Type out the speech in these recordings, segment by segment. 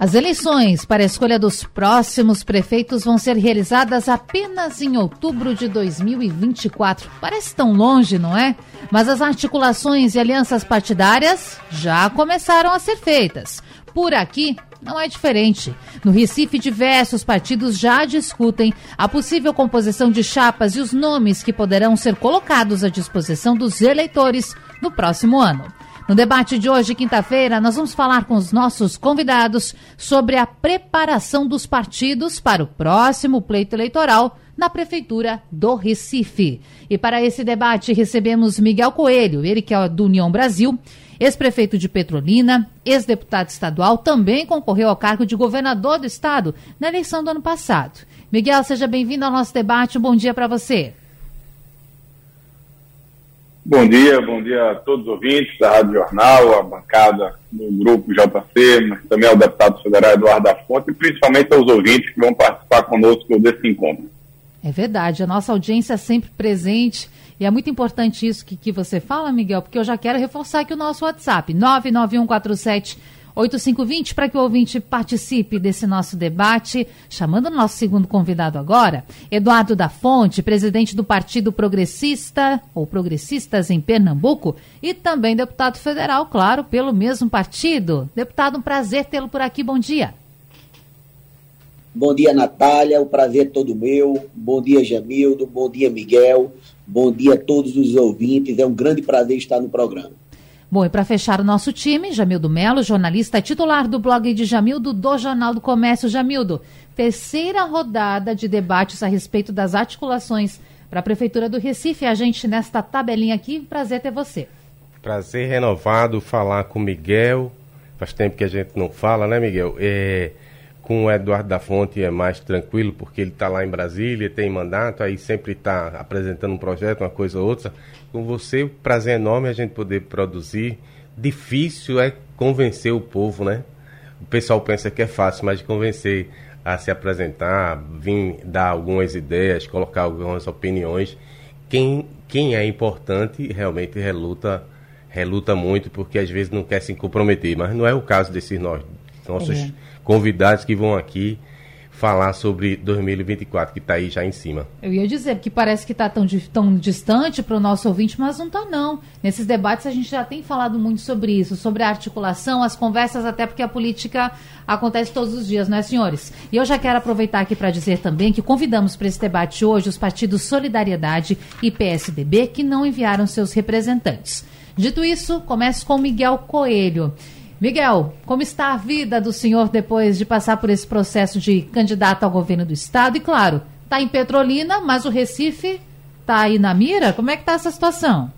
as eleições para a escolha dos próximos prefeitos vão ser realizadas apenas em outubro de 2024. Parece tão longe, não é? Mas as articulações e alianças partidárias já começaram a ser feitas. Por aqui, não é diferente. No Recife, diversos partidos já discutem a possível composição de chapas e os nomes que poderão ser colocados à disposição dos eleitores no próximo ano. No debate de hoje, quinta-feira, nós vamos falar com os nossos convidados sobre a preparação dos partidos para o próximo pleito eleitoral na Prefeitura do Recife. E para esse debate recebemos Miguel Coelho, ele que é do União Brasil, ex-prefeito de Petrolina, ex-deputado estadual, também concorreu ao cargo de governador do estado na eleição do ano passado. Miguel, seja bem-vindo ao nosso debate. Um bom dia para você. Bom dia, bom dia a todos os ouvintes da Rádio Jornal, a bancada do grupo JC, mas também ao deputado federal Eduardo da Fonte e principalmente aos ouvintes que vão participar conosco desse encontro. É verdade, a nossa audiência é sempre presente e é muito importante isso que, que você fala, Miguel, porque eu já quero reforçar aqui o nosso WhatsApp, 99147 8520 para que o ouvinte participe desse nosso debate, chamando o nosso segundo convidado agora, Eduardo da Fonte, presidente do Partido Progressista ou Progressistas em Pernambuco e também deputado federal, claro, pelo mesmo partido. Deputado, um prazer tê-lo por aqui. Bom dia. Bom dia, Natália. O prazer é todo meu. Bom dia, Jamildo. Bom dia, Miguel. Bom dia a todos os ouvintes. É um grande prazer estar no programa. Bom, e para fechar o nosso time, Jamildo Melo, jornalista titular do blog de Jamildo do Jornal do Comércio. Jamildo, terceira rodada de debates a respeito das articulações para a Prefeitura do Recife. A gente nesta tabelinha aqui, prazer ter você. Prazer renovado falar com Miguel. Faz tempo que a gente não fala, né, Miguel? É, com o Eduardo da Fonte é mais tranquilo, porque ele está lá em Brasília, tem mandato, aí sempre está apresentando um projeto, uma coisa ou outra com você. Prazer enorme a gente poder produzir. Difícil é convencer o povo, né? O pessoal pensa que é fácil, mas convencer a se apresentar, vir dar algumas ideias, colocar algumas opiniões. Quem, quem é importante realmente reluta, reluta muito, porque às vezes não quer se comprometer. Mas não é o caso desses nós, nossos é. convidados que vão aqui falar sobre 2024, que está aí já em cima. Eu ia dizer que parece que está tão, tão distante para o nosso ouvinte, mas não está não. Nesses debates a gente já tem falado muito sobre isso, sobre a articulação, as conversas, até porque a política acontece todos os dias, não é, senhores? E eu já quero aproveitar aqui para dizer também que convidamos para esse debate hoje os partidos Solidariedade e PSDB, que não enviaram seus representantes. Dito isso, começo com Miguel Coelho. Miguel, como está a vida do senhor depois de passar por esse processo de candidato ao governo do estado? E claro, está em Petrolina, mas o Recife está aí na mira? Como é que está essa situação?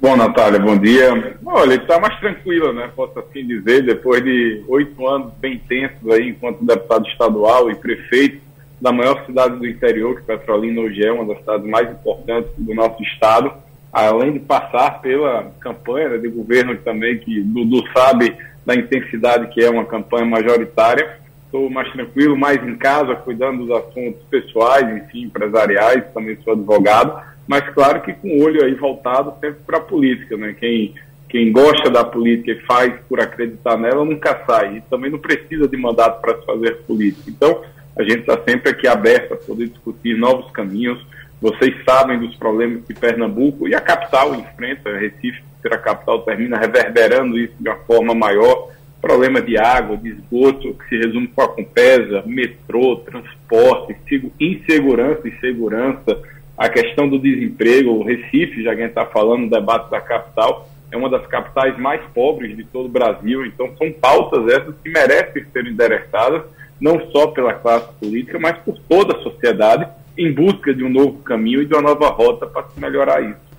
Bom, Natália, bom dia. Olha, está mais tranquila, né? Posso assim dizer, depois de oito anos bem intensos aí, enquanto deputado estadual e prefeito da maior cidade do interior, que Petrolina hoje é uma das cidades mais importantes do nosso estado além de passar pela campanha de governo também, que Dudu sabe da intensidade que é uma campanha majoritária, estou mais tranquilo, mais em casa, cuidando dos assuntos pessoais, enfim, empresariais, também sou advogado, mas claro que com o olho aí voltado sempre para a política, né? Quem, quem gosta da política e faz por acreditar nela nunca sai, e também não precisa de mandato para se fazer política. Então, a gente está sempre aqui aberto a poder discutir novos caminhos, vocês sabem dos problemas que Pernambuco e a capital enfrenta, Recife, ser a capital, termina reverberando isso de uma forma maior. Problema de água, de esgoto, que se resume com a Compesa, metrô, transporte, insegurança e segurança, a questão do desemprego, o Recife, já que a gente está falando no debate da capital, é uma das capitais mais pobres de todo o Brasil, então são pautas essas que merecem ser endereçadas, não só pela classe política, mas por toda a sociedade, em busca de um novo caminho e de uma nova rota para melhorar isso.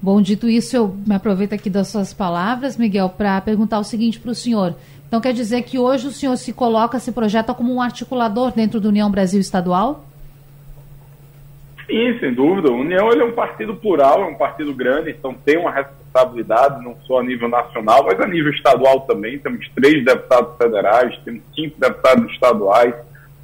Bom, dito isso, eu me aproveito aqui das suas palavras, Miguel, para perguntar o seguinte para o senhor. Então, quer dizer que hoje o senhor se coloca, se projeta como um articulador dentro do União Brasil Estadual? Sim, sem dúvida. O União é um partido plural, é um partido grande, então tem uma responsabilidade, não só a nível nacional, mas a nível estadual também. Temos três deputados federais, temos cinco deputados estaduais,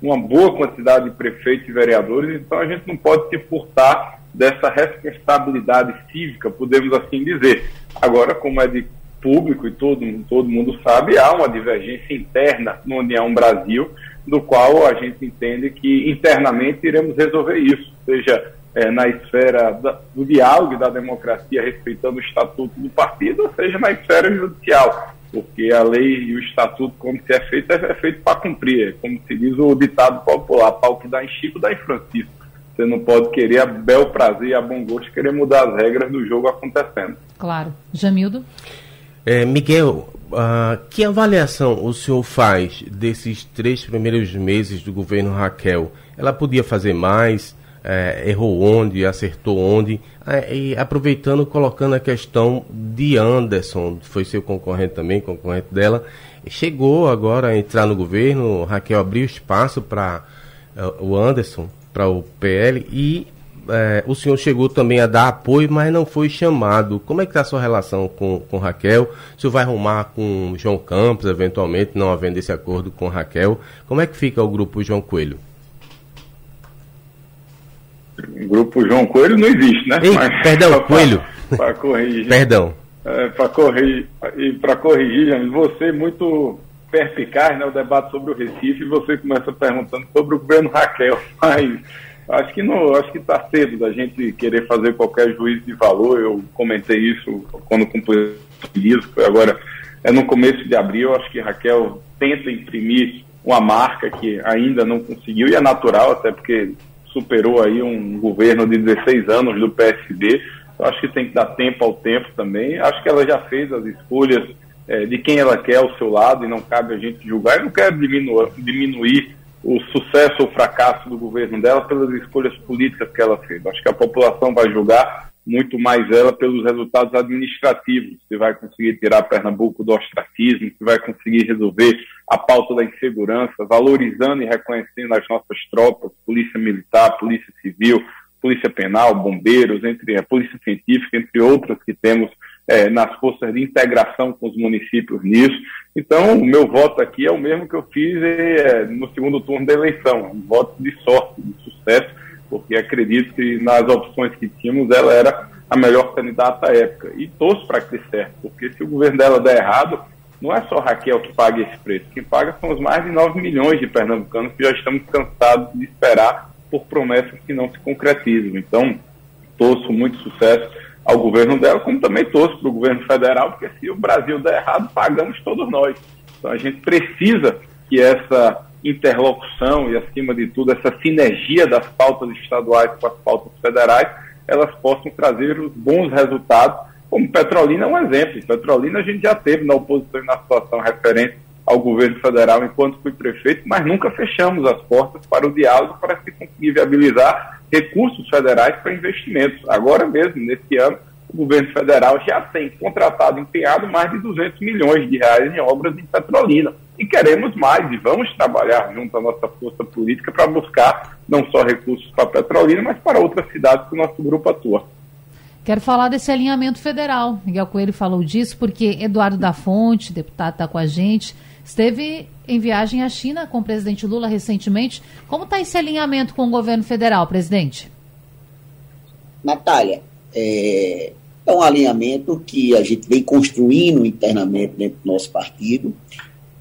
uma boa quantidade de prefeitos e vereadores, então a gente não pode se furtar dessa responsabilidade cívica, podemos assim dizer. Agora, como é de público e todo, todo mundo sabe, há uma divergência interna no União Brasil, do qual a gente entende que internamente iremos resolver isso, seja é, na esfera da, do diálogo e da democracia, respeitando o estatuto do partido, ou seja na esfera judicial, porque a lei e o estatuto, como se é feito, é, feito para cumprir, é como se diz o ditado popular, pau que dá em Chico, dá em Francisco. Você não pode querer a bel prazer e a bom gosto querer mudar as regras do jogo acontecendo. Claro. Jamildo? É, Miguel, uh, que avaliação o senhor faz desses três primeiros meses do governo Raquel? Ela podia fazer mais? É, errou onde? Acertou onde? É, e aproveitando, colocando a questão de Anderson, foi seu concorrente também, concorrente dela, chegou agora a entrar no governo, Raquel abriu espaço para uh, o Anderson, para o PL, e é, o senhor chegou também a dar apoio, mas não foi chamado. Como é que está a sua relação com, com Raquel? O senhor vai arrumar com João Campos, eventualmente, não havendo esse acordo com Raquel? Como é que fica o grupo João Coelho? O grupo João Coelho não existe, né? Ei, mas, perdão, Coelho. Para corrigir. perdão. É, para corrigir, e para corrigir, você muito perspicaz, né, o debate sobre o Recife, e você começa perguntando sobre o governo Raquel, mas Acho que não, acho que está cedo da gente querer fazer qualquer juízo de valor. Eu comentei isso quando completei isso, agora é no começo de abril. Acho que Raquel tenta imprimir uma marca que ainda não conseguiu e é natural, até porque superou aí um governo de 16 anos do PSD. Eu acho que tem que dar tempo ao tempo também. Acho que ela já fez as escolhas é, de quem ela quer ao seu lado e não cabe a gente julgar. Eu não quero diminuir, diminuir o sucesso ou fracasso do governo dela pelas escolhas políticas que ela fez. Acho que a população vai julgar muito mais ela pelos resultados administrativos, se vai conseguir tirar Pernambuco do ostracismo, se vai conseguir resolver a pauta da insegurança, valorizando e reconhecendo as nossas tropas, polícia militar, polícia civil, polícia penal, bombeiros, entre a polícia científica, entre outras que temos é, nas forças de integração com os municípios nisso. Então, o meu voto aqui é o mesmo que eu fiz é, no segundo turno da eleição, um voto de sorte, de sucesso, porque acredito que nas opções que tínhamos ela era a melhor candidata à época. E torço para que dê certo, porque se o governo dela der errado, não é só Raquel que paga esse preço, quem paga são os mais de 9 milhões de pernambucanos que já estamos cansados de esperar por promessas que não se concretizam. Então, torço muito sucesso ao governo dela, como também torço para o governo federal, porque se o Brasil der errado, pagamos todos nós. Então a gente precisa que essa interlocução e, acima de tudo, essa sinergia das pautas estaduais com as pautas federais, elas possam trazer os bons resultados, como Petrolina é um exemplo. Petrolina a gente já teve na oposição e na situação referente ao governo federal enquanto fui prefeito, mas nunca fechamos as portas para o diálogo para se conseguir viabilizar recursos federais para investimentos. Agora mesmo, nesse ano, o governo federal já tem contratado, empenhado mais de 200 milhões de reais em obras em Petrolina. E queremos mais, e vamos trabalhar junto à nossa força política para buscar não só recursos para Petrolina, mas para outras cidades que o nosso grupo atua. Quero falar desse alinhamento federal. Miguel Coelho falou disso porque Eduardo da Fonte, deputado, está com a gente, esteve em viagem à China com o presidente Lula recentemente. Como está esse alinhamento com o governo federal, presidente? Natália, é, é um alinhamento que a gente vem construindo internamente dentro do nosso partido.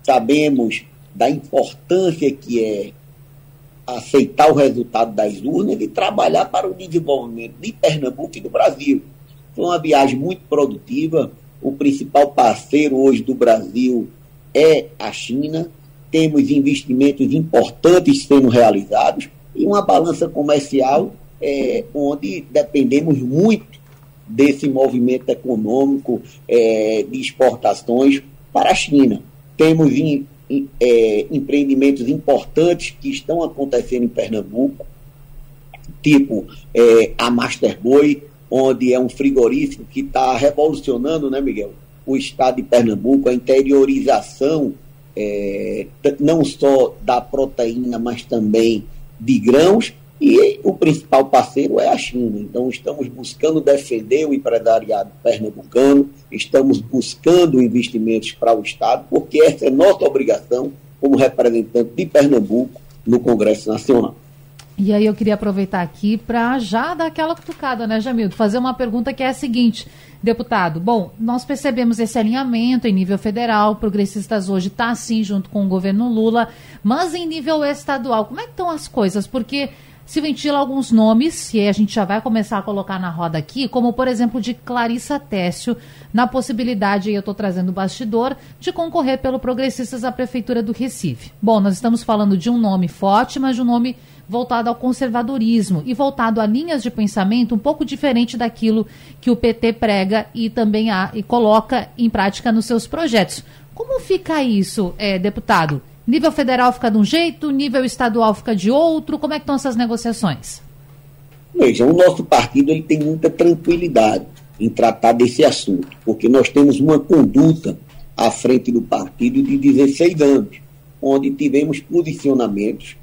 Sabemos da importância que é aceitar o resultado das urnas e trabalhar para o desenvolvimento de Pernambuco e do Brasil. Foi uma viagem muito produtiva. O principal parceiro hoje do Brasil é a China. Temos investimentos importantes sendo realizados e uma balança comercial é, onde dependemos muito desse movimento econômico é, de exportações para a China. Temos em, em, é, empreendimentos importantes que estão acontecendo em Pernambuco, tipo é, a Masterboy, onde é um frigorífico que está revolucionando, né, Miguel? o estado de Pernambuco, a interiorização é, não só da proteína, mas também de grãos, E o principal parceiro é a China. Então, estamos buscando defender o empresariado pernambucano, estamos buscando investimentos para o Estado, porque essa é nossa obrigação como representante de Pernambuco no Congresso Nacional. E aí eu queria aproveitar aqui para já dar aquela cutucada, né, Jamildo? Fazer uma pergunta que é a seguinte, deputado. Bom, nós percebemos esse alinhamento em nível federal, progressistas hoje está assim junto com o governo Lula, mas em nível estadual, como é que estão as coisas? Porque se ventila alguns nomes, e a gente já vai começar a colocar na roda aqui, como por exemplo de Clarissa Técio, na possibilidade, e eu estou trazendo o bastidor, de concorrer pelo Progressistas à Prefeitura do Recife. Bom, nós estamos falando de um nome forte, mas de um nome voltado ao conservadorismo e voltado a linhas de pensamento um pouco diferente daquilo que o PT prega e também a, e coloca em prática nos seus projetos. Como fica isso, é, deputado? Nível federal fica de um jeito, nível estadual fica de outro. Como é que estão essas negociações? Veja, o nosso partido ele tem muita tranquilidade em tratar desse assunto, porque nós temos uma conduta à frente do partido de 16 anos, onde tivemos posicionamentos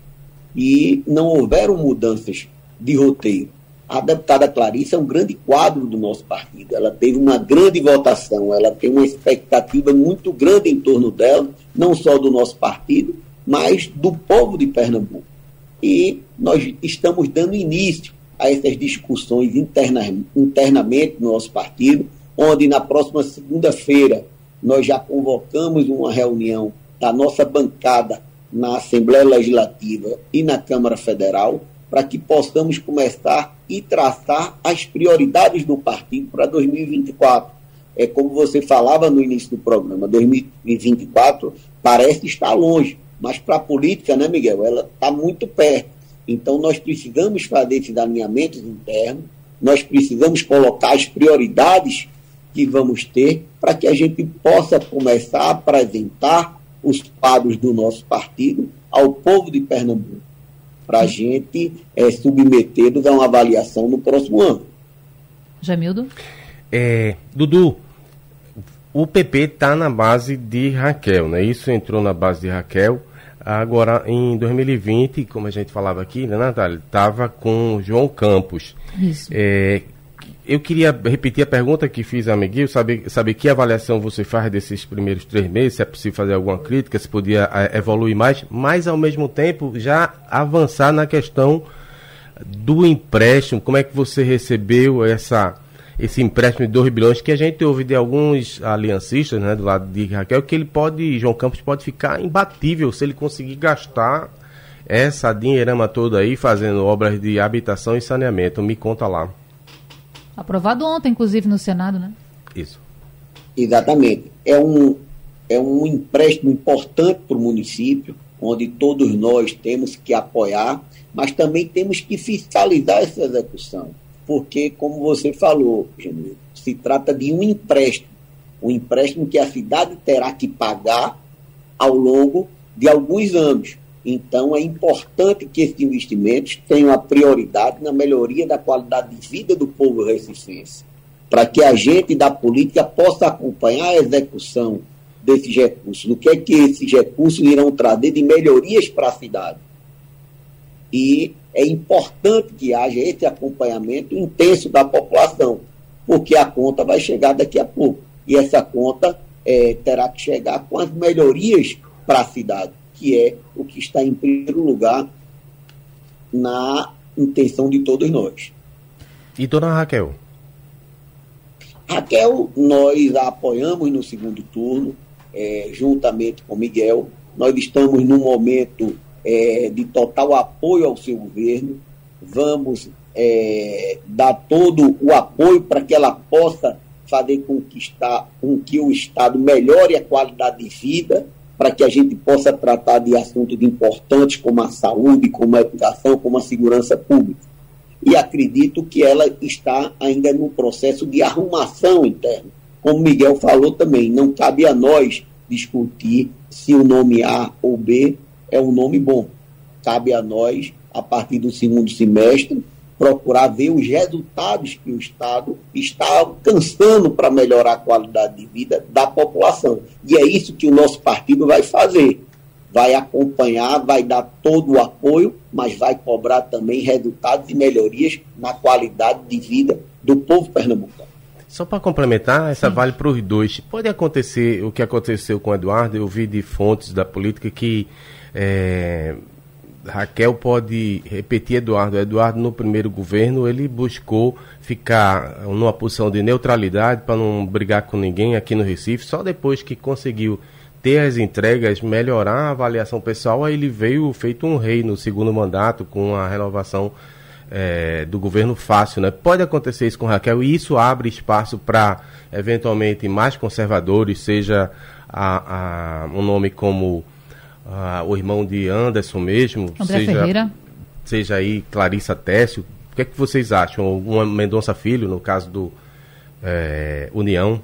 e não houveram mudanças de roteiro. A deputada Clarice é um grande quadro do nosso partido. Ela teve uma grande votação, ela tem uma expectativa muito grande em torno dela, não só do nosso partido, mas do povo de Pernambuco. E nós estamos dando início a essas discussões interna, internamente no nosso partido, onde na próxima segunda-feira nós já convocamos uma reunião da nossa bancada na Assembleia Legislativa e na Câmara Federal para que possamos começar e traçar as prioridades do partido para 2024. É como você falava no início do programa, 2024 parece estar longe, mas para a política, né, Miguel, ela está muito perto. Então nós precisamos fazer esses alinhamentos internos, nós precisamos colocar as prioridades que vamos ter para que a gente possa começar a apresentar os quadros do nosso partido ao povo de Pernambuco para a gente é, submetê-los a uma avaliação no próximo ano. Jamildo? É, Dudu, o PP está na base de Raquel, né? Isso entrou na base de Raquel. Agora, em 2020, como a gente falava aqui, né, Natália? Estava com João Campos. Isso. É, eu queria repetir a pergunta que fiz a Miguel, saber, saber que avaliação você faz desses primeiros três meses, se é possível fazer alguma crítica, se podia é, evoluir mais, mas ao mesmo tempo já avançar na questão do empréstimo, como é que você recebeu essa, esse empréstimo de 2 bilhões, que a gente ouve de alguns aliancistas, né, do lado de Raquel, que ele pode, João Campos pode ficar imbatível se ele conseguir gastar essa dinheirama toda aí fazendo obras de habitação e saneamento. Me conta lá. Aprovado ontem, inclusive, no Senado, né? Isso. Exatamente. É um, é um empréstimo importante para o município, onde todos nós temos que apoiar, mas também temos que fiscalizar essa execução. Porque, como você falou, Jamil, se trata de um empréstimo. Um empréstimo que a cidade terá que pagar ao longo de alguns anos. Então, é importante que esses investimentos tenham a prioridade na melhoria da qualidade de vida do povo recifense, para que a gente da política possa acompanhar a execução desses recursos, do que é que esses recursos irão trazer de melhorias para a cidade. E é importante que haja esse acompanhamento intenso da população, porque a conta vai chegar daqui a pouco. E essa conta é, terá que chegar com as melhorias para a cidade que é o que está em primeiro lugar na intenção de todos nós. E dona Raquel? Raquel, nós a apoiamos no segundo turno, é, juntamente com Miguel. Nós estamos num momento é, de total apoio ao seu governo. Vamos é, dar todo o apoio para que ela possa fazer com que, está, com que o Estado melhore a qualidade de vida para que a gente possa tratar de assuntos importantes como a saúde, como a educação, como a segurança pública. E acredito que ela está ainda no processo de arrumação interna. Como Miguel falou também, não cabe a nós discutir se o nome A ou B é um nome bom. Cabe a nós, a partir do segundo semestre, procurar ver os resultados que o Estado está alcançando para melhorar a qualidade de vida da população. E é isso que o nosso partido vai fazer. vai acompanhar, vai dar todo o apoio, mas vai cobrar também resultados e melhorias na qualidade de vida do povo pernambucano. Só para complementar, essa Sim. vale para os dois. Pode acontecer o que aconteceu com o Eduardo, eu vi de fontes da política que é, Raquel pode repetir Eduardo. Eduardo, no primeiro governo, ele buscou ficar numa posição de neutralidade para não brigar com ninguém aqui no Recife. Só depois que conseguiu ter as entregas, melhorar a avaliação pessoal, aí ele veio feito um rei no segundo mandato com a renovação é, do governo fácil. Né? Pode acontecer isso com Raquel e isso abre espaço para, eventualmente, mais conservadores, seja a, a, um nome como a, o irmão de Anderson mesmo, André seja, Ferreira. seja aí Clarissa Técio. O que é que vocês acham? Uma Mendonça Filho, no caso do é, União?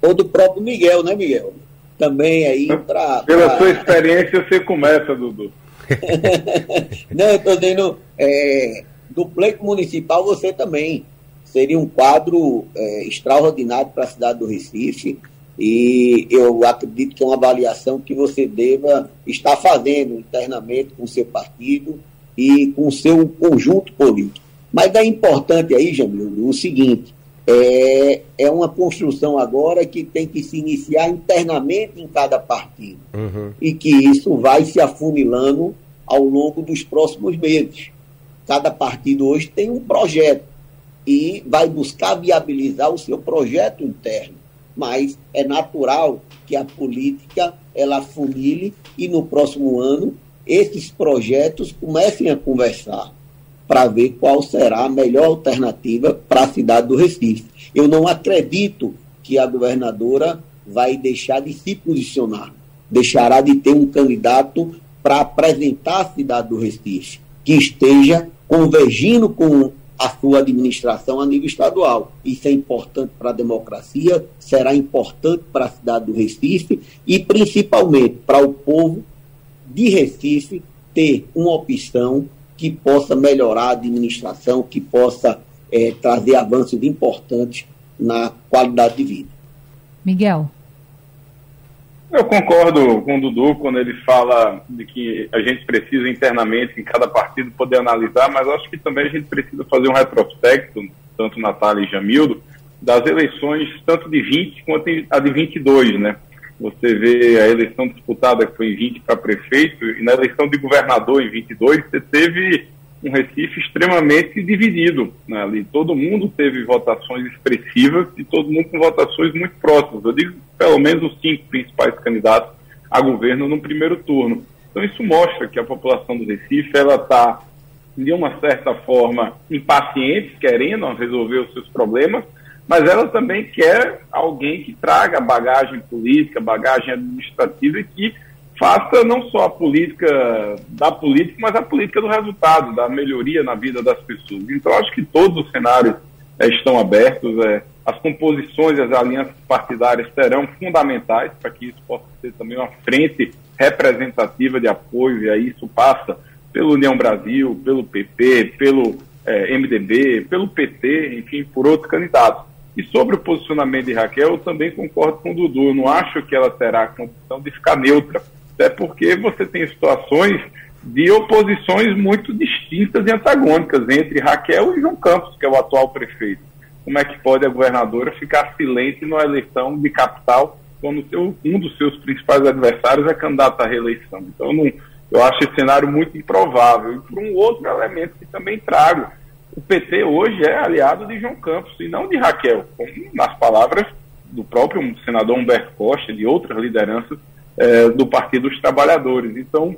Ou do próprio Miguel, né, Miguel? Também aí para. Pela pra... sua experiência, você começa, Dudu. Não, eu estou dizendo, é, do pleito municipal você também. Seria um quadro é, extraordinário para a cidade do Recife. E eu acredito que é uma avaliação que você deva estar fazendo internamente com o seu partido e com o seu conjunto político. Mas é importante aí, Jamil, o seguinte: é, é uma construção agora que tem que se iniciar internamente em cada partido. Uhum. E que isso vai se afunilando ao longo dos próximos meses. Cada partido hoje tem um projeto e vai buscar viabilizar o seu projeto interno. Mas é natural que a política ela funile e no próximo ano esses projetos comecem a conversar para ver qual será a melhor alternativa para a cidade do Recife. Eu não acredito que a governadora vai deixar de se posicionar, deixará de ter um candidato para apresentar a cidade do Recife, que esteja convergindo com a sua administração a nível estadual. Isso é importante para a democracia, será importante para a cidade do Recife e principalmente para o povo de Recife ter uma opção que possa melhorar a administração, que possa é, trazer avanços importantes na qualidade de vida. Miguel. Eu concordo com o Dudu quando ele fala de que a gente precisa internamente, em cada partido, poder analisar, mas acho que também a gente precisa fazer um retrospecto, tanto Natália e Jamildo, das eleições, tanto de 20 quanto a de 22, né? Você vê a eleição disputada que foi em 20 para prefeito e na eleição de governador em 22 você teve um Recife extremamente dividido. Né? Ali todo mundo teve votações expressivas e todo mundo com votações muito próximas. Eu digo pelo menos os cinco principais candidatos a governo no primeiro turno. Então isso mostra que a população do Recife ela está de uma certa forma impaciente, querendo resolver os seus problemas, mas ela também quer alguém que traga bagagem política, bagagem administrativa e que faça não só a política da política, mas a política do resultado, da melhoria na vida das pessoas. Então, acho que todos os cenários é, estão abertos, é, as composições as alianças partidárias serão fundamentais para que isso possa ser também uma frente representativa de apoio, e aí isso passa pelo União Brasil, pelo PP, pelo é, MDB, pelo PT, enfim, por outros candidatos. E sobre o posicionamento de Raquel, eu também concordo com o Dudu. Eu não acho que ela terá a condição de ficar neutra, até porque você tem situações de oposições muito distintas e antagônicas entre Raquel e João Campos, que é o atual prefeito. Como é que pode a governadora ficar silente numa eleição de capital quando seu, um dos seus principais adversários é candidato à reeleição? Então, não, eu acho esse cenário muito improvável. E por um outro elemento que também trago, o PT hoje é aliado de João Campos e não de Raquel, nas palavras do próprio senador Humberto Costa e de outras lideranças é, do Partido dos Trabalhadores. Então,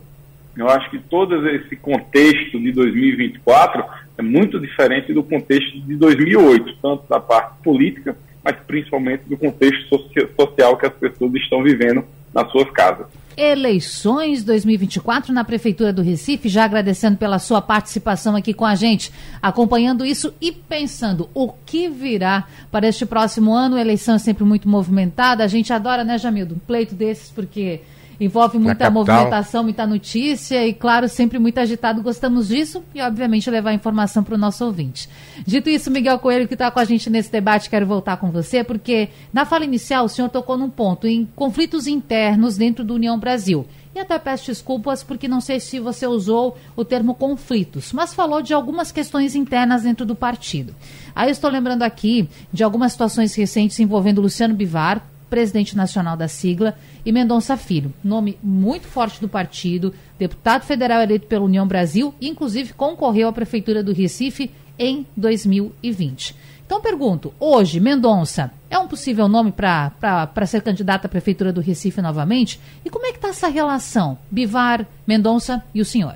eu acho que todo esse contexto de 2024 é muito diferente do contexto de 2008, tanto da parte política, mas principalmente do contexto social que as pessoas estão vivendo nas suas casas eleições 2024 na Prefeitura do Recife. Já agradecendo pela sua participação aqui com a gente, acompanhando isso e pensando o que virá para este próximo ano. A eleição é sempre muito movimentada. A gente adora, né, Jamildo? Um pleito desses, porque envolve muita movimentação, muita notícia e, claro, sempre muito agitado. Gostamos disso e, obviamente, levar informação para o nosso ouvinte. Dito isso, Miguel Coelho, que está com a gente nesse debate, quero voltar com você, porque na fala inicial o senhor tocou num ponto, em conflitos internos dentro do União Brasil. E até peço desculpas porque não sei se você usou o termo conflitos, mas falou de algumas questões internas dentro do partido. Aí estou lembrando aqui de algumas situações recentes envolvendo Luciano Bivar, presidente nacional da sigla, e Mendonça Filho, nome muito forte do partido, deputado federal eleito pela União Brasil, inclusive concorreu à prefeitura do Recife em 2020. Então pergunto, hoje, Mendonça é um possível nome para ser candidato à Prefeitura do Recife novamente? E como é que está essa relação, Bivar, Mendonça e o senhor?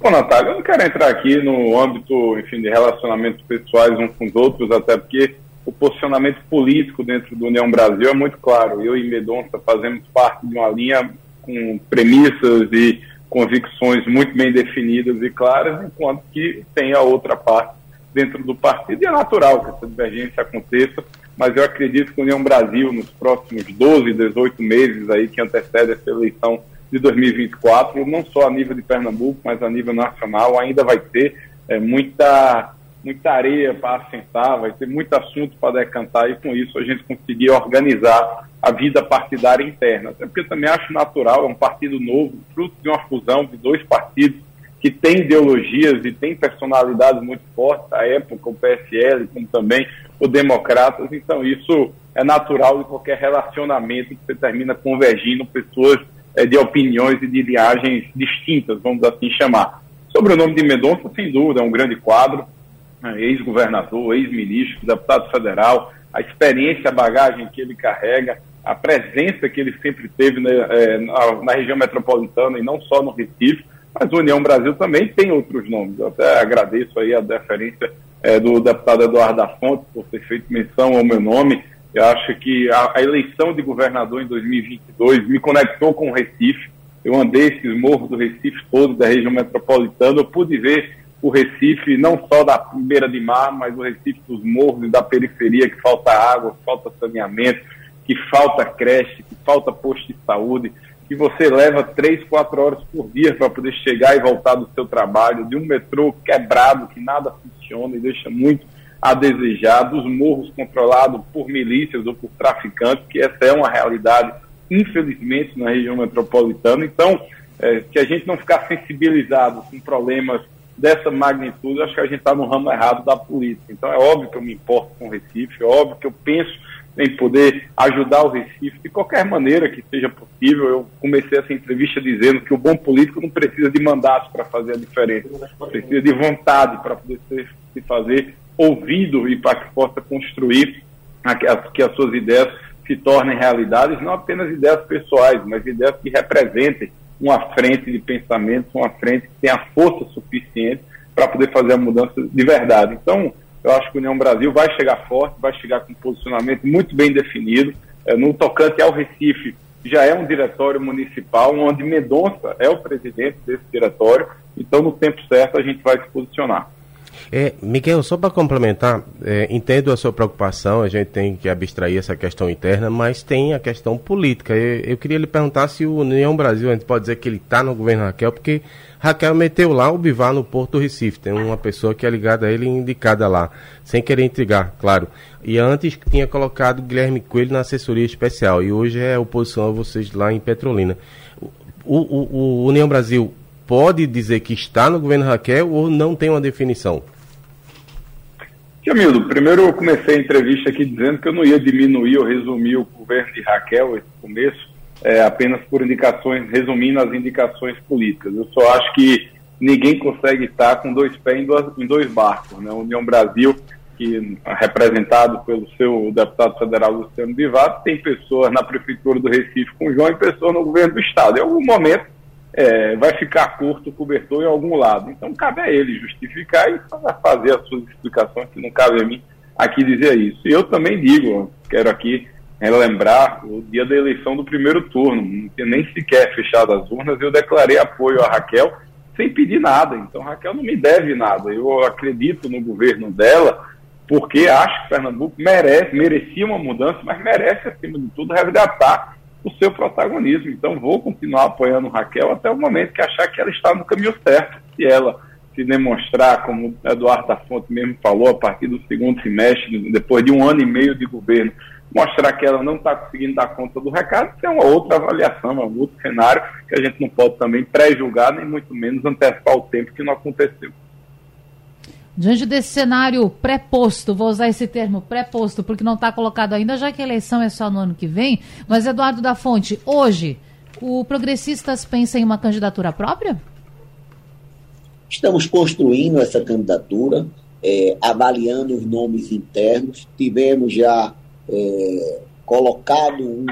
Bom, Natália, eu não quero entrar aqui no âmbito, enfim, de relacionamentos pessoais uns com os outros, até porque o posicionamento político dentro do União Brasil é muito claro. Eu e Mendonça fazemos parte de uma linha com premissas e convicções muito bem definidas e claras, enquanto que tem a outra parte dentro do partido, e é natural que essa divergência aconteça, mas eu acredito que a União Brasil, nos próximos 12, 18 meses aí que antecede essa eleição de 2024, não só a nível de Pernambuco, mas a nível nacional, ainda vai ter é, muita, muita areia para assentar, vai ter muito assunto para decantar, e com isso a gente conseguir organizar a vida partidária interna. Até porque também acho natural, é um partido novo, fruto de uma fusão de dois partidos que tem ideologias e tem personalidades muito fortes, a época o PSL, como também o Democratas, então isso é natural de qualquer relacionamento que você termina convergindo pessoas é, de opiniões e de linhagens distintas, vamos assim chamar. Sobre o nome de Mendonça, sem dúvida, é um grande quadro, ex-governador, ex-ministro, deputado federal, a experiência, a bagagem que ele carrega, a presença que ele sempre teve né, é, na, na região metropolitana e não só no Recife, mas União Brasil também tem outros nomes. Eu até agradeço aí a deferência é, do deputado Eduardo da Fonte por ter feito menção ao meu nome. Eu acho que a, a, eleição de governador em 2022 me conectou com o Recife. Eu andei esses morros do Recife todo, da região metropolitana. Eu pude ver o Recife, não só da beira de mar, mas o Recife dos morros e da periferia, que falta água, que falta saneamento, que falta creche, que falta posto de saúde que você leva três, quatro horas por dia para poder chegar e voltar do seu trabalho, de um metrô quebrado que nada funciona e deixa muito a desejar, dos morros controlados por milícias ou por traficantes, que essa é uma realidade, infelizmente, na região metropolitana. Então, é, que a gente não ficar sensibilizado com problemas dessa magnitude, acho que a gente está no ramo errado da política. Então, é óbvio que eu me importo com o Recife, é óbvio que eu penso em poder ajudar o Recife de qualquer maneira que seja possível. Eu comecei essa entrevista dizendo que o bom político não precisa de mandatos para fazer a diferença, precisa de vontade para poder ser, se fazer ouvido e para que possa construir que as suas ideias se tornem realidades, não apenas ideias pessoais, mas ideias que representem uma frente de pensamento, uma frente que tenha força suficiente para poder fazer a mudança de verdade. Então, eu acho que a União Brasil vai chegar forte, vai chegar com um posicionamento muito bem definido. É, no tocante ao Recife, já é um diretório municipal, onde Mendonça é o presidente desse diretório. Então, no tempo certo, a gente vai se posicionar. É, Miguel, só para complementar, é, entendo a sua preocupação, a gente tem que abstrair essa questão interna, mas tem a questão política. Eu, eu queria lhe perguntar se o União Brasil, a gente pode dizer que ele está no governo Raquel, porque Raquel meteu lá o Bivar no Porto Recife. Tem uma pessoa que é ligada a ele indicada lá, sem querer intrigar, claro. E antes tinha colocado Guilherme Coelho na assessoria especial e hoje é oposição a vocês lá em Petrolina. O, o, o União Brasil pode dizer que está no governo Raquel ou não tem uma definição? Jamildo, primeiro eu comecei a entrevista aqui dizendo que eu não ia diminuir ou resumir o governo de Raquel, esse começo, é, apenas por indicações, resumindo as indicações políticas. Eu só acho que ninguém consegue estar com dois pés em, dois, em dois barcos. Né? União Brasil, que é representado pelo seu deputado federal Luciano Bivato, tem pessoas na Prefeitura do Recife com João e pessoas no governo do Estado. Em algum momento é, vai ficar curto o cobertor em algum lado. Então cabe a ele justificar e fazer as suas explicações, que não cabe a mim aqui dizer isso. E eu também digo, quero aqui relembrar o dia da eleição do primeiro turno, não nem sequer fechado as urnas, eu declarei apoio a Raquel sem pedir nada. Então, Raquel não me deve nada. Eu acredito no governo dela, porque acho que Pernambuco merece, merecia uma mudança, mas merece, acima de tudo, resgatar o seu protagonismo. Então, vou continuar apoiando Raquel até o momento que achar que ela está no caminho certo. Se ela se demonstrar, como Eduardo da Fonte mesmo falou, a partir do segundo semestre, depois de um ano e meio de governo, mostrar que ela não está conseguindo dar conta do recado, é uma outra avaliação, é um outro cenário que a gente não pode também pré-julgar, nem muito menos antecipar o tempo que não aconteceu. Diante desse cenário pré-posto, vou usar esse termo pré-posto, porque não está colocado ainda, já que a eleição é só no ano que vem, mas Eduardo da Fonte, hoje, o Progressistas pensa em uma candidatura própria? Estamos construindo essa candidatura, é, avaliando os nomes internos. Tivemos já é, colocado um,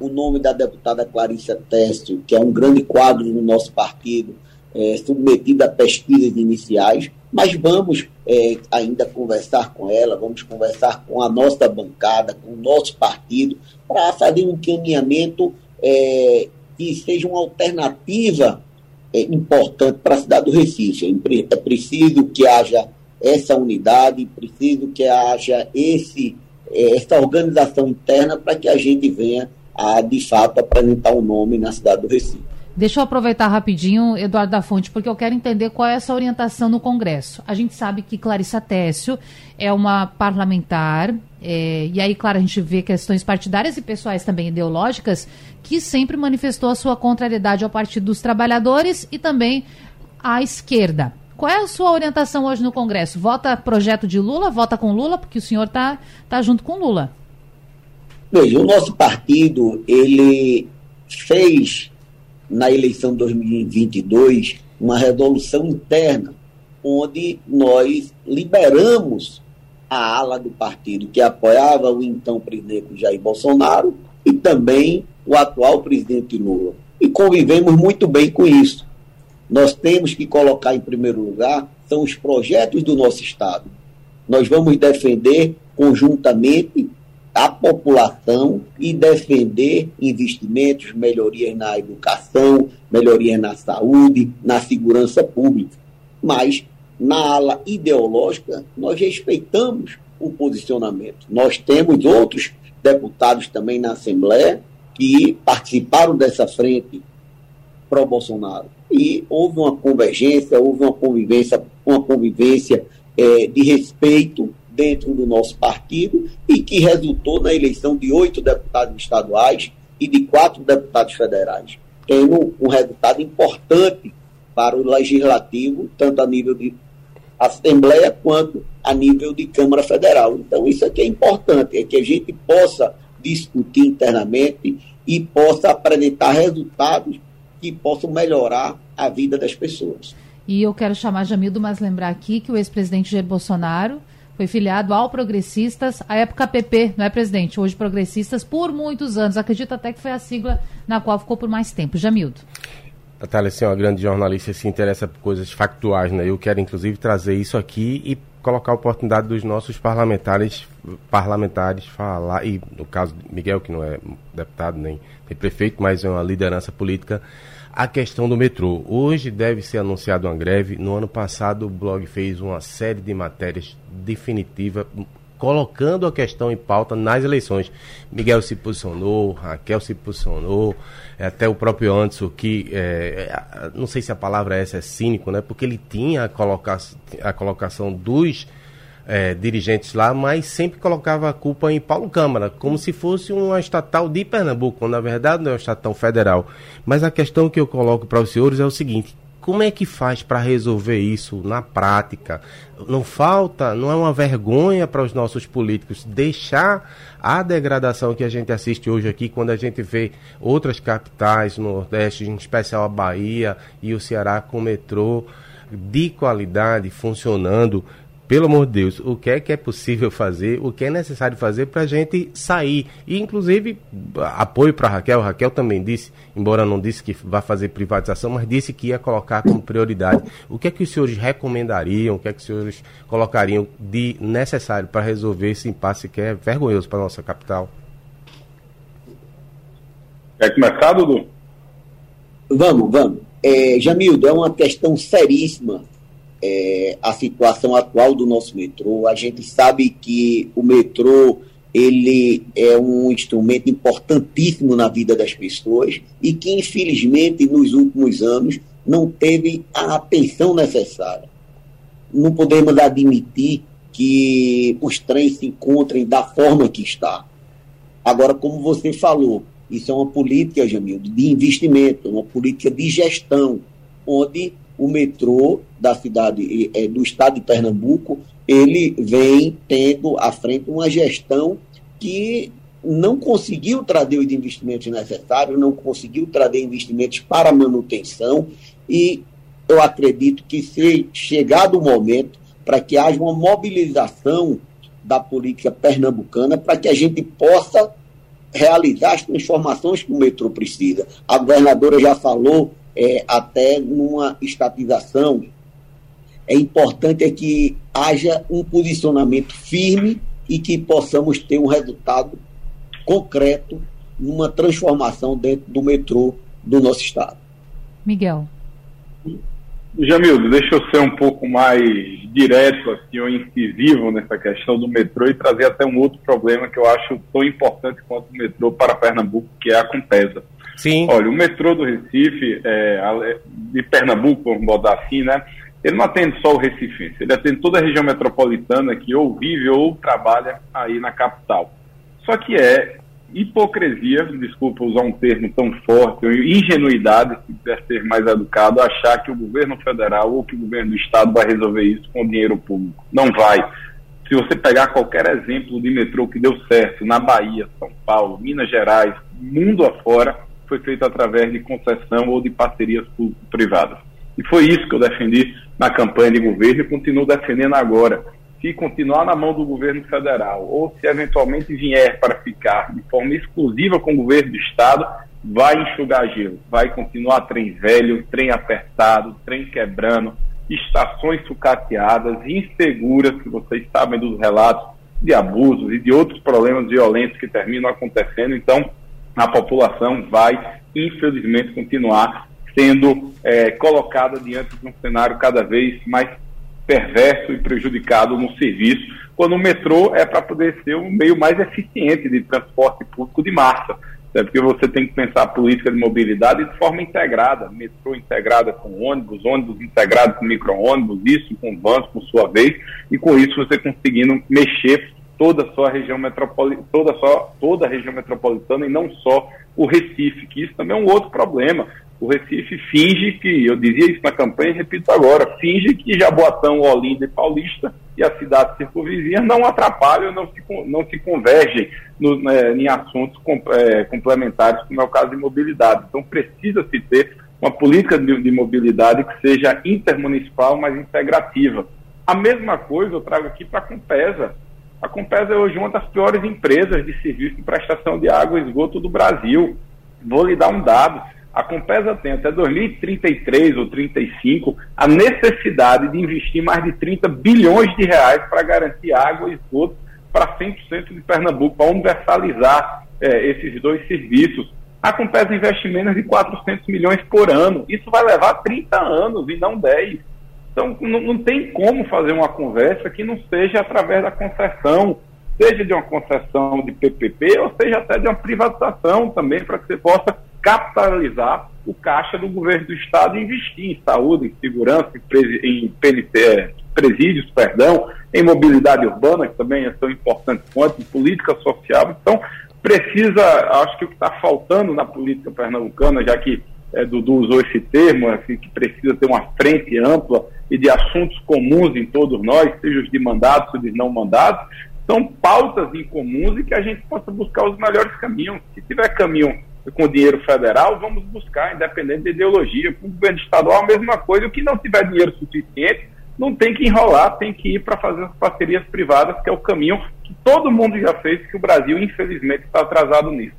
o nome da deputada Clarissa Teste, que é um grande quadro no nosso partido, é, submetido a pesquisas iniciais, mas vamos é, ainda conversar com ela, vamos conversar com a nossa bancada, com o nosso partido, para fazer um caminhamento é, que seja uma alternativa é, importante para a cidade do Recife. É preciso que haja essa unidade, preciso que haja esse, é, essa organização interna para que a gente venha a, de fato, apresentar o um nome na cidade do Recife. Deixa eu aproveitar rapidinho, Eduardo da Fonte, porque eu quero entender qual é essa orientação no Congresso. A gente sabe que Clarissa Técio é uma parlamentar, é, e aí, claro, a gente vê questões partidárias e pessoais também ideológicas, que sempre manifestou a sua contrariedade ao Partido dos Trabalhadores e também à esquerda. Qual é a sua orientação hoje no Congresso? Vota projeto de Lula? Vota com Lula? Porque o senhor está tá junto com Lula. Veja, o nosso partido, ele fez na eleição de 2022 uma resolução interna, onde nós liberamos a ala do partido que apoiava o então presidente Jair Bolsonaro e também o atual presidente Lula. E convivemos muito bem com isso. Nós temos que colocar em primeiro lugar são os projetos do nosso Estado. Nós vamos defender conjuntamente a população e defender investimentos, melhorias na educação, melhorias na saúde, na segurança pública. Mas, na ala ideológica, nós respeitamos o posicionamento. Nós temos outros deputados também na Assembleia que participaram dessa frente pró-Bolsonaro. E houve uma convergência, houve uma convivência, uma convivência é, de respeito dentro do nosso partido e que resultou na eleição de oito deputados estaduais e de quatro deputados federais, tendo um resultado importante para o legislativo, tanto a nível de Assembleia quanto a nível de Câmara Federal. Então, isso aqui é importante, é que a gente possa discutir internamente e possa apresentar resultados que possam melhorar a vida das pessoas. E eu quero chamar Jamildo, mas lembrar aqui que o ex-presidente Jair Bolsonaro foi filiado ao Progressistas, a época PP, não é, presidente? Hoje Progressistas, por muitos anos. Acredito até que foi a sigla na qual ficou por mais tempo. Jamildo. Natália, você é uma grande jornalista se interessa por coisas factuais, né? Eu quero, inclusive, trazer isso aqui e colocar a oportunidade dos nossos parlamentares parlamentares falar, e no caso de Miguel, que não é deputado nem, nem prefeito, mas é uma liderança política, a questão do metrô. Hoje deve ser anunciada uma greve. No ano passado, o blog fez uma série de matérias definitiva colocando a questão em pauta nas eleições. Miguel se posicionou, Raquel se posicionou, é, até o próprio Anderson, que é, é, não sei se a palavra é essa, é cínico, né? Porque ele tinha a, coloca a colocação dos é, dirigentes lá, mas sempre colocava a culpa em Paulo Câmara, como se fosse uma estatal de Pernambuco, quando na verdade não é uma estatal federal. Mas a questão que eu coloco para os senhores é o seguinte: como é que faz para resolver isso na prática? Não falta, não é uma vergonha para os nossos políticos deixar a degradação que a gente assiste hoje aqui, quando a gente vê outras capitais no Nordeste, em especial a Bahia e o Ceará com metrô de qualidade funcionando pelo amor de Deus, o que é que é possível fazer, o que é necessário fazer para a gente sair. E, inclusive, apoio para Raquel. Raquel também disse, embora não disse que vai fazer privatização, mas disse que ia colocar como prioridade. O que é que os senhores recomendariam, o que é que os senhores colocariam de necessário para resolver esse impasse que é vergonhoso para a nossa capital? Quer começar, Dudu? Vamos, vamos. É, Jamildo, é uma questão seríssima é, a situação atual do nosso metrô. A gente sabe que o metrô ele é um instrumento importantíssimo na vida das pessoas e que, infelizmente, nos últimos anos não teve a atenção necessária. Não podemos admitir que os trens se encontrem da forma que está. Agora, como você falou, isso é uma política, Jamil, de investimento, uma política de gestão, onde o metrô da cidade, é, do estado de Pernambuco, ele vem tendo à frente uma gestão que não conseguiu trazer os investimentos necessários, não conseguiu trazer investimentos para manutenção e eu acredito que se chegado o momento para que haja uma mobilização da política pernambucana para que a gente possa realizar as transformações que o metrô precisa. A governadora já falou é, até numa estatização. É importante é que haja um posicionamento firme e que possamos ter um resultado concreto numa transformação dentro do metrô do nosso estado. Miguel. Jamildo, deixa eu ser um pouco mais direto assim, ou incisivo nessa questão do metrô e trazer até um outro problema que eu acho tão importante quanto o metrô para Pernambuco, que é a Compesa. Sim. Olha, o metrô do Recife, é, de Pernambuco, vamos botar assim, né? Ele não atende só o Recife, ele atende toda a região metropolitana que ou vive ou trabalha aí na capital. Só que é hipocrisia, desculpa usar um termo tão forte, ingenuidade, se quiser ser mais educado, achar que o governo federal ou que o governo do estado vai resolver isso com dinheiro público. Não vai. Se você pegar qualquer exemplo de metrô que deu certo na Bahia, São Paulo, Minas Gerais, mundo afora, foi feito através de concessão ou de parcerias público-privadas. E foi isso que eu defendi na campanha de governo e continuo defendendo agora se continuar na mão do governo federal ou se eventualmente vier para ficar de forma exclusiva com o governo do estado, vai enxugar gelo, vai continuar trem velho, trem apertado, trem quebrando, estações sucateadas, inseguras, que vocês sabem dos relatos de abusos e de outros problemas violentos que terminam acontecendo. Então, a população vai, infelizmente, continuar sendo é, colocada diante de um cenário cada vez mais perverso e prejudicado no serviço, quando o metrô é para poder ser o meio mais eficiente de transporte público de massa. Né? Porque você tem que pensar a política de mobilidade de forma integrada, metrô integrada com ônibus, ônibus integrados com micro-ônibus, isso com vans por sua vez, e com isso você conseguindo mexer toda a sua região metropolitana, toda, só, toda a região metropolitana e não só o Recife, que isso também é um outro problema o Recife finge que, eu dizia isso na campanha e repito agora, finge que Jaboatão, Olinda e Paulista e as cidades circunvizinhas não atrapalham, não se, não se convergem no, né, em assuntos com, é, complementares, como é o caso de mobilidade. Então precisa se ter uma política de, de mobilidade que seja intermunicipal, mas integrativa. A mesma coisa eu trago aqui para a Compesa. A Compesa é hoje uma das piores empresas de serviço de prestação de água e esgoto do Brasil. Vou lhe dar um dado a Compesa tem até 2033 ou 35 a necessidade de investir mais de 30 bilhões de reais para garantir água e esgoto para 100% de Pernambuco, para universalizar é, esses dois serviços. A Compesa investe menos de 400 milhões por ano. Isso vai levar 30 anos e não 10. Então, não, não tem como fazer uma conversa que não seja através da concessão, seja de uma concessão de PPP ou seja até de uma privatização também, para que você possa capitalizar o caixa do governo do Estado e investir em saúde, em segurança, em, em presídios, perdão, em mobilidade urbana, que também é tão importante quanto, em política social. Então, precisa, acho que o que está faltando na política pernambucana, já que é, Dudu usou esse termo, assim, que precisa ter uma frente ampla e de assuntos comuns em todos nós, seja os de mandatos ou de não mandatos, são pautas em comuns e que a gente possa buscar os melhores caminhos. Se tiver caminho com dinheiro federal, vamos buscar, independente da ideologia. Com o governo estadual, a mesma coisa. O que não tiver dinheiro suficiente, não tem que enrolar, tem que ir para fazer as parcerias privadas, que é o caminho que todo mundo já fez, que o Brasil, infelizmente, está atrasado nisso.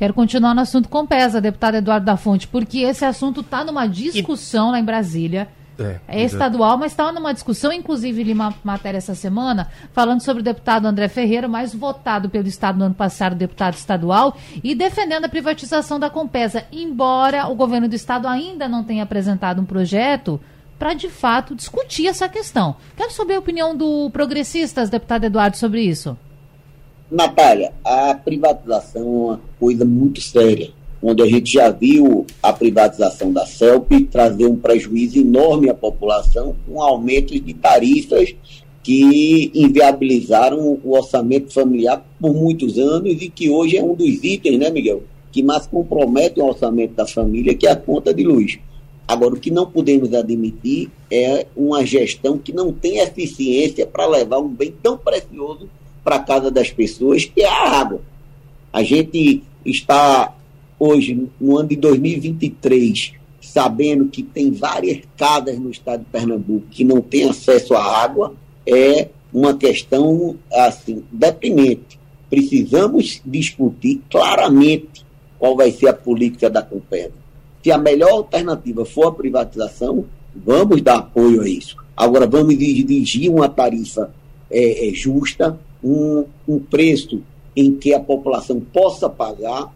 Quero continuar no assunto com pesa, deputado Eduardo da Fonte, porque esse assunto está numa discussão e... lá em Brasília é, é estadual, mas estava numa discussão, inclusive li uma matéria essa semana, falando sobre o deputado André Ferreira, mais votado pelo Estado no ano passado, deputado estadual, e defendendo a privatização da Compesa, embora o governo do Estado ainda não tenha apresentado um projeto para, de fato, discutir essa questão. Quero saber a opinião do Progressistas, deputado Eduardo, sobre isso. Natália, a privatização é uma coisa muito séria, onde a gente já viu a privatização da CELP trazer um prejuízo enorme à população, com aumentos de tarifas que inviabilizaram o orçamento familiar por muitos anos e que hoje é um dos itens, né, Miguel, que mais compromete o orçamento da família, que é a conta de luz. Agora, o que não podemos admitir é uma gestão que não tem eficiência para levar um bem tão precioso para a casa das pessoas, que é a água. A gente está hoje, no ano de 2023, sabendo que tem várias casas no estado de Pernambuco que não têm acesso à água, é uma questão assim deprimente. Precisamos discutir claramente qual vai ser a política da Compesa. Se a melhor alternativa for a privatização, vamos dar apoio a isso. Agora, vamos dirigir uma tarifa é, é, justa, um, um preço em que a população possa pagar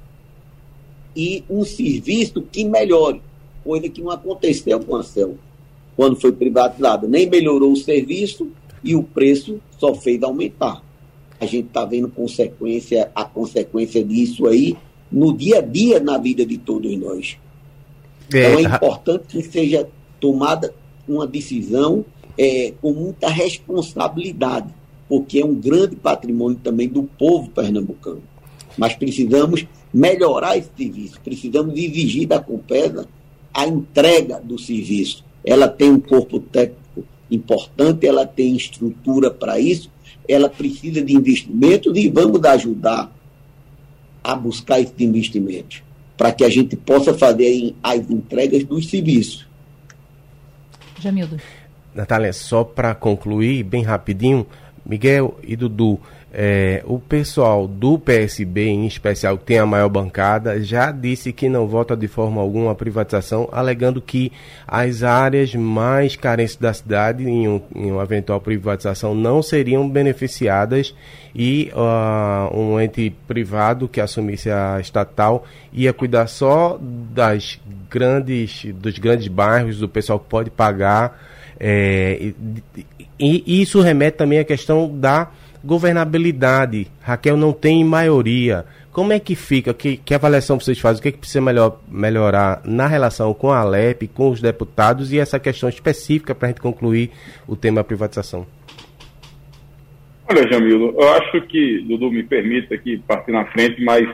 e um serviço que melhore, coisa que não aconteceu com a CEL quando foi privatizada. Nem melhorou o serviço e o preço só fez aumentar. A gente está vendo consequência, a consequência disso aí no dia a dia na vida de todos nós. É, então é importante que seja tomada uma decisão é, com muita responsabilidade porque é um grande patrimônio também do povo pernambucano. Mas precisamos melhorar esse serviço, precisamos exigir da Compesa a entrega do serviço. Ela tem um corpo técnico importante, ela tem estrutura para isso, ela precisa de investimentos e vamos ajudar a buscar esses investimentos para que a gente possa fazer as entregas dos serviços. Jamildo. Natália, só para concluir bem rapidinho, Miguel e Dudu, é, o pessoal do PSB, em especial, que tem a maior bancada, já disse que não vota de forma alguma a privatização, alegando que as áreas mais carentes da cidade, em, um, em uma eventual privatização, não seriam beneficiadas e uh, um ente privado que assumisse a estatal ia cuidar só das grandes, dos grandes bairros, do pessoal que pode pagar. É, e isso remete também à questão da governabilidade. Raquel não tem maioria. Como é que fica? Que, que avaliação vocês fazem? O que, é que precisa melhor, melhorar na relação com a Alep, com os deputados e essa questão específica para a gente concluir o tema privatização? Olha, Jamilo, eu acho que, Dudu, me permita aqui partir na frente, mas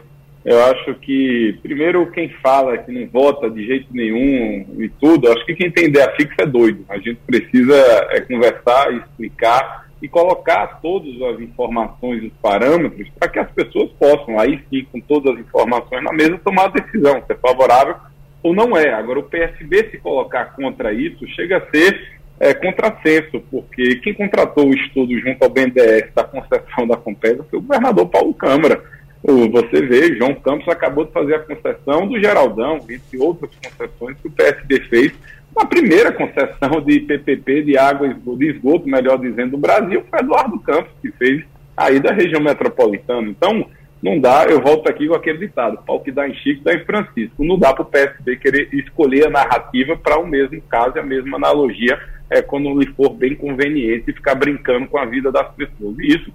eu acho que, primeiro, quem fala que não vota de jeito nenhum e tudo, acho que quem tem ideia fixa é doido. A gente precisa é, conversar, explicar e colocar todas as informações os parâmetros para que as pessoas possam, aí sim, com todas as informações na mesa, tomar a decisão, se é favorável ou não é. Agora, o PSB se colocar contra isso chega a ser é, contrassenso, porque quem contratou o estudo junto ao BNDES da concessão da Compesa foi o governador Paulo Câmara você vê, João Campos acabou de fazer a concessão do Geraldão, entre outras concessões que o PSD fez. A primeira concessão de PPP de água de esgoto, melhor dizendo, do Brasil, foi Eduardo Campos, que fez aí da região metropolitana. Então, não dá, eu volto aqui com aquele ditado, pau que dá em Chico, dá em Francisco. Não dá para o PSB querer escolher a narrativa para o mesmo caso, a mesma analogia, é, quando lhe for bem conveniente e ficar brincando com a vida das pessoas. E isso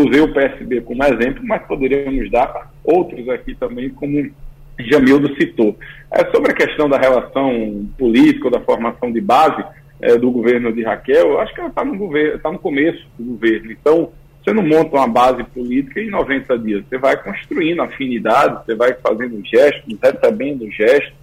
usei o PSB como exemplo, mas poderíamos dar outros aqui também, como Jamildo citou. É, sobre a questão da relação política, da formação de base é, do governo de Raquel, eu acho que ela está no, tá no começo do governo. Então, você não monta uma base política em 90 dias. Você vai construindo afinidade, você vai fazendo gestos, recebendo gestos,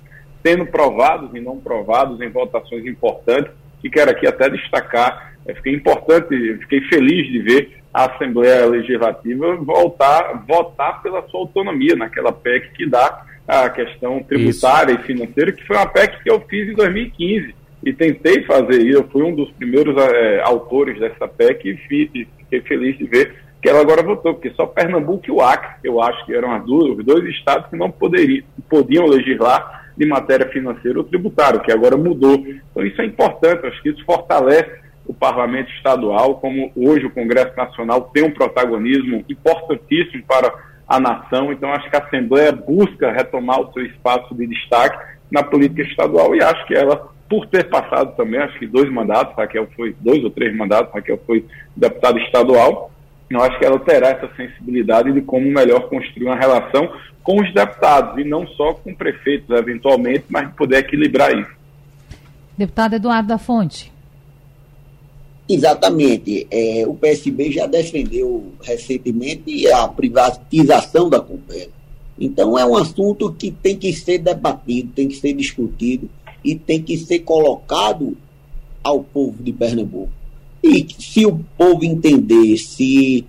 sendo provados e não provados em votações importantes. E quero aqui até destacar, é, fiquei importante, fiquei feliz de ver a Assembleia Legislativa voltar, votar pela sua autonomia naquela PEC que dá a questão tributária Isso. e financeira, que foi uma PEC que eu fiz em 2015 e tentei fazer isso. Eu fui um dos primeiros é, autores dessa PEC e fiquei feliz de ver que ela agora votou, porque só Pernambuco e o Acre, eu acho que eram as duas, os dois estados que não poderiam, podiam legislar de matéria financeira ou tributária, que agora mudou. Então isso é importante, acho que isso fortalece o parlamento estadual, como hoje o Congresso Nacional tem um protagonismo importantíssimo para a nação. Então, acho que a Assembleia busca retomar o seu espaço de destaque na política estadual e acho que ela, por ter passado também, acho que dois mandatos, Raquel foi, dois ou três mandatos, Raquel foi deputada estadual, eu acho que ela terá essa sensibilidade de como melhor construir uma relação com os deputados e não só com prefeitos, eventualmente, mas poder equilibrar isso. Deputado Eduardo da Fonte. Exatamente. É, o PSB já defendeu recentemente a privatização da Compesa. Então, é um assunto que tem que ser debatido, tem que ser discutido e tem que ser colocado ao povo de Pernambuco. E se o povo entender se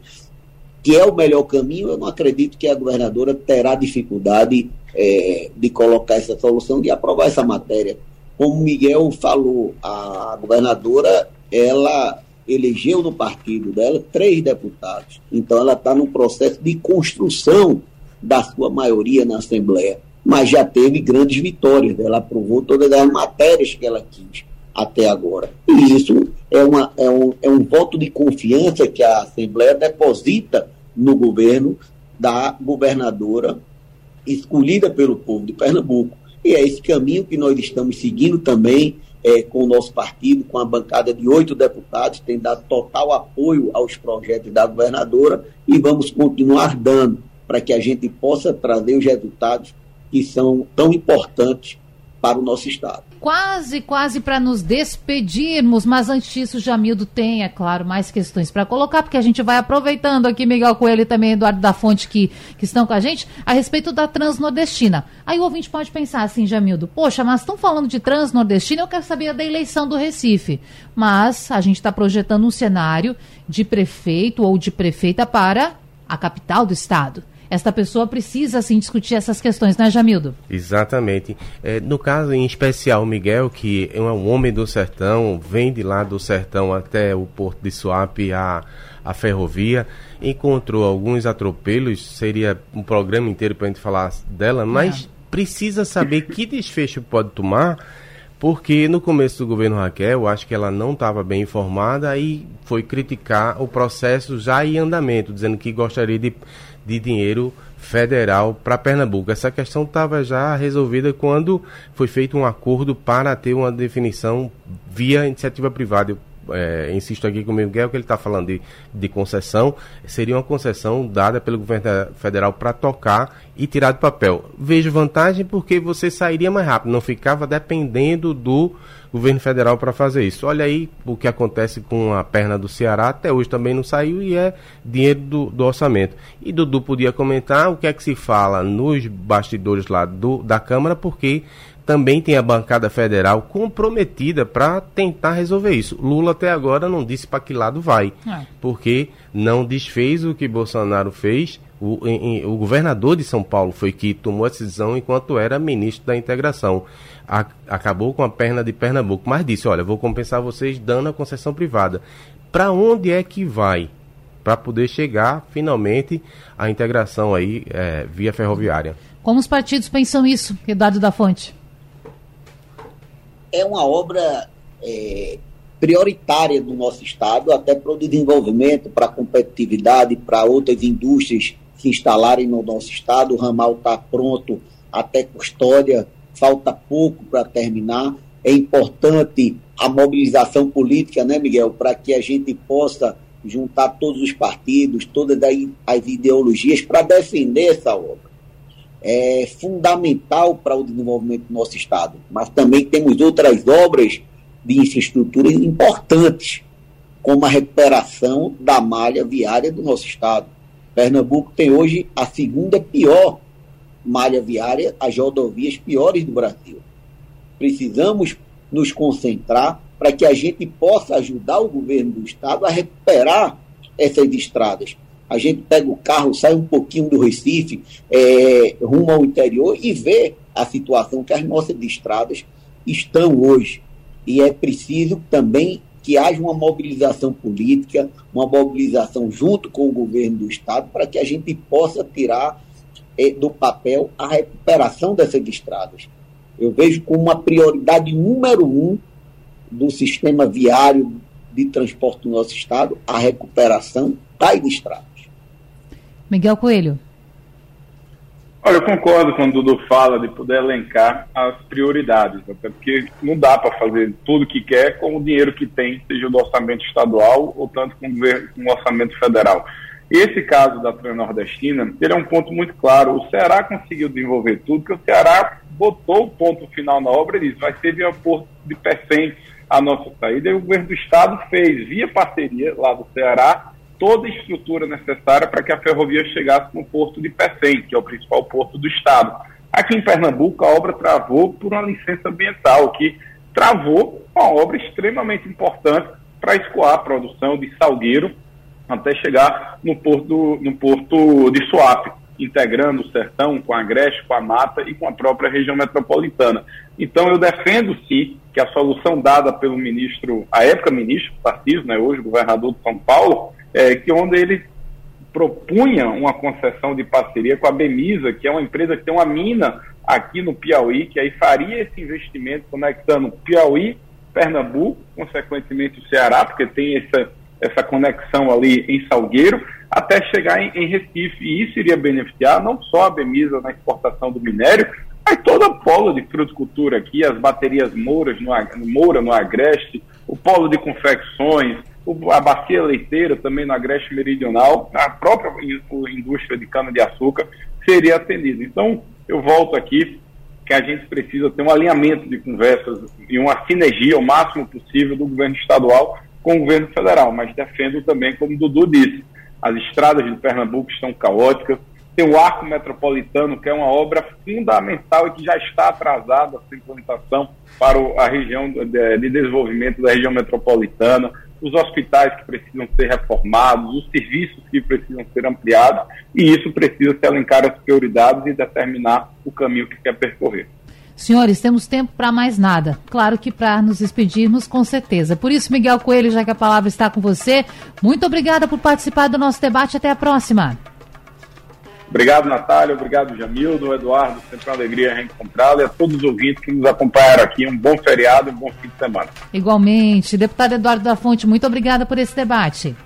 que é o melhor caminho, eu não acredito que a governadora terá dificuldade é, de colocar essa solução, de aprovar essa matéria. Como Miguel falou, a governadora ela elegeu no partido dela três deputados. Então ela está no processo de construção da sua maioria na Assembleia. Mas já teve grandes vitórias. Ela aprovou todas as matérias que ela quis até agora. E isso é, uma, é, um, é um voto de confiança que a Assembleia deposita no governo da governadora escolhida pelo povo de Pernambuco. E é esse caminho que nós estamos seguindo também é, com o nosso partido, com a bancada de oito deputados, tem dado total apoio aos projetos da governadora e vamos continuar dando para que a gente possa trazer os resultados que são tão importantes para o nosso Estado. Quase, quase para nos despedirmos, mas antes disso, Jamildo tem, é claro, mais questões para colocar, porque a gente vai aproveitando aqui, Miguel Coelho e também Eduardo da Fonte, que, que estão com a gente, a respeito da Transnordestina. Aí o ouvinte pode pensar assim, Jamildo, poxa, mas estão falando de Transnordestina, eu quero saber da eleição do Recife. Mas a gente está projetando um cenário de prefeito ou de prefeita para a capital do estado esta pessoa precisa, assim, discutir essas questões, né, Jamildo? Exatamente. É, no caso em especial, Miguel, que é um homem do sertão, vem de lá do sertão até o Porto de Suape, a, a ferrovia, encontrou alguns atropelos, seria um programa inteiro para a gente falar dela, mas é. precisa saber que desfecho pode tomar porque no começo do governo Raquel, acho que ela não estava bem informada e foi criticar o processo já em andamento, dizendo que gostaria de de dinheiro federal para Pernambuco. Essa questão estava já resolvida quando foi feito um acordo para ter uma definição via iniciativa privada. Eu, é, insisto aqui com o Miguel que ele está falando de, de concessão, seria uma concessão dada pelo governo federal para tocar e tirar do papel. Vejo vantagem porque você sairia mais rápido, não ficava dependendo do governo federal para fazer isso. Olha aí o que acontece com a perna do Ceará, até hoje também não saiu e é dinheiro do, do orçamento. E Dudu podia comentar o que é que se fala nos bastidores lá do, da Câmara, porque também tem a bancada federal comprometida para tentar resolver isso. Lula até agora não disse para que lado vai, é. porque não desfez o que Bolsonaro fez. O, em, o governador de São Paulo foi que tomou a decisão enquanto era ministro da integração a, acabou com a perna de Pernambuco, mas disse: olha, vou compensar vocês dando a concessão privada. Para onde é que vai? Para poder chegar finalmente à integração aí é, via ferroviária. Como os partidos pensam isso, Eduardo da Fonte? É uma obra é, prioritária do nosso Estado, até para o desenvolvimento, para a competitividade, para outras indústrias se instalarem no nosso Estado. O ramal está pronto até custódia falta pouco para terminar. É importante a mobilização política, né, Miguel, para que a gente possa juntar todos os partidos, todas as ideologias para defender essa obra. É fundamental para o desenvolvimento do nosso Estado, mas também temos outras obras de infraestrutura importantes, como a recuperação da malha viária do nosso Estado. Pernambuco tem hoje a segunda pior malha viária, as rodovias piores do Brasil. Precisamos nos concentrar para que a gente possa ajudar o governo do estado a recuperar essas estradas. A gente pega o carro, sai um pouquinho do Recife, é, rumo ao interior e vê a situação que as nossas estradas estão hoje. E é preciso também que haja uma mobilização política, uma mobilização junto com o governo do Estado, para que a gente possa tirar do papel a recuperação dessas estradas. Eu vejo como uma prioridade número um do sistema viário de transporte do nosso estado a recuperação das estradas. Miguel Coelho. Olha, eu concordo quando o Dudu fala de poder elencar as prioridades, até porque não dá para fazer tudo o que quer com o dinheiro que tem, seja do orçamento estadual ou tanto com o orçamento federal. Esse caso da Transnordestina, ele é um ponto muito claro. O Ceará conseguiu desenvolver tudo, que o Ceará botou o ponto final na obra e disse, vai ser via Porto de Pecém a nossa saída, e o governo do estado fez, via parceria lá do Ceará, toda a estrutura necessária para que a ferrovia chegasse no porto de Pecém, que é o principal porto do estado. Aqui em Pernambuco, a obra travou por uma licença ambiental, que travou uma obra extremamente importante para escoar a produção de salgueiro até chegar no porto, no porto de Suape, integrando o sertão com a Agreste, com a Mata e com a própria região metropolitana. Então eu defendo sim que a solução dada pelo ministro, a época ministro Tarcísio, né, hoje governador de São Paulo, é, que onde ele propunha uma concessão de parceria com a Bemisa, que é uma empresa que tem uma mina aqui no Piauí, que aí faria esse investimento conectando Piauí, Pernambuco, consequentemente o Ceará, porque tem essa, essa conexão ali em Salgueiro, até chegar em, em Recife. E isso iria beneficiar não só a Bemisa na exportação do minério, mas toda a polo de fruticultura aqui, as baterias Mouras no, Moura no Agreste, o polo de confecções, a bacia leiteira também no Agreste Meridional, a própria indústria de cana-de-açúcar seria atendida. Então, eu volto aqui que a gente precisa ter um alinhamento de conversas e uma sinergia o máximo possível do governo estadual com o governo federal, mas defendo também, como o Dudu disse, as estradas de Pernambuco estão caóticas, tem o Arco Metropolitano, que é uma obra fundamental e que já está atrasada a sua implementação para a região de desenvolvimento da região metropolitana, os hospitais que precisam ser reformados, os serviços que precisam ser ampliados, e isso precisa se alencar as prioridades e determinar o caminho que quer percorrer. Senhores, temos tempo para mais nada. Claro que para nos despedirmos, com certeza. Por isso, Miguel Coelho, já que a palavra está com você, muito obrigada por participar do nosso debate. Até a próxima. Obrigado, Natália. Obrigado, Jamildo, Eduardo. Sempre uma alegria reencontrá-lo e a todos os ouvintes que nos acompanharam aqui. Um bom feriado e um bom fim de semana. Igualmente. Deputado Eduardo da Fonte, muito obrigada por esse debate.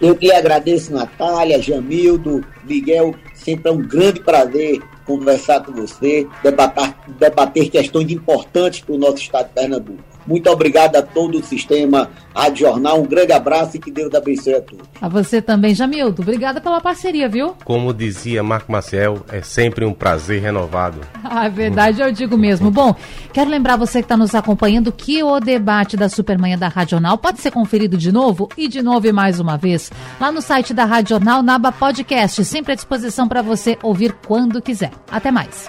Eu que agradeço, Natália, Jamildo, Miguel. Sempre é um grande prazer conversar com você, debater, debater questões importantes para o nosso estado de Pernambuco. Muito obrigado a todo o sistema Rádio Jornal. Um grande abraço e que Deus abençoe a todos. A você também, Jamildo. Obrigada pela parceria, viu? Como dizia Marco Maciel, é sempre um prazer renovado. Ah, é verdade, eu digo mesmo. Bom, quero lembrar você que está nos acompanhando que o debate da Supermanhã da Rádio Jornal pode ser conferido de novo e de novo e mais uma vez lá no site da Rádio Jornal, na aba podcast, sempre à disposição para você ouvir quando quiser. Até mais.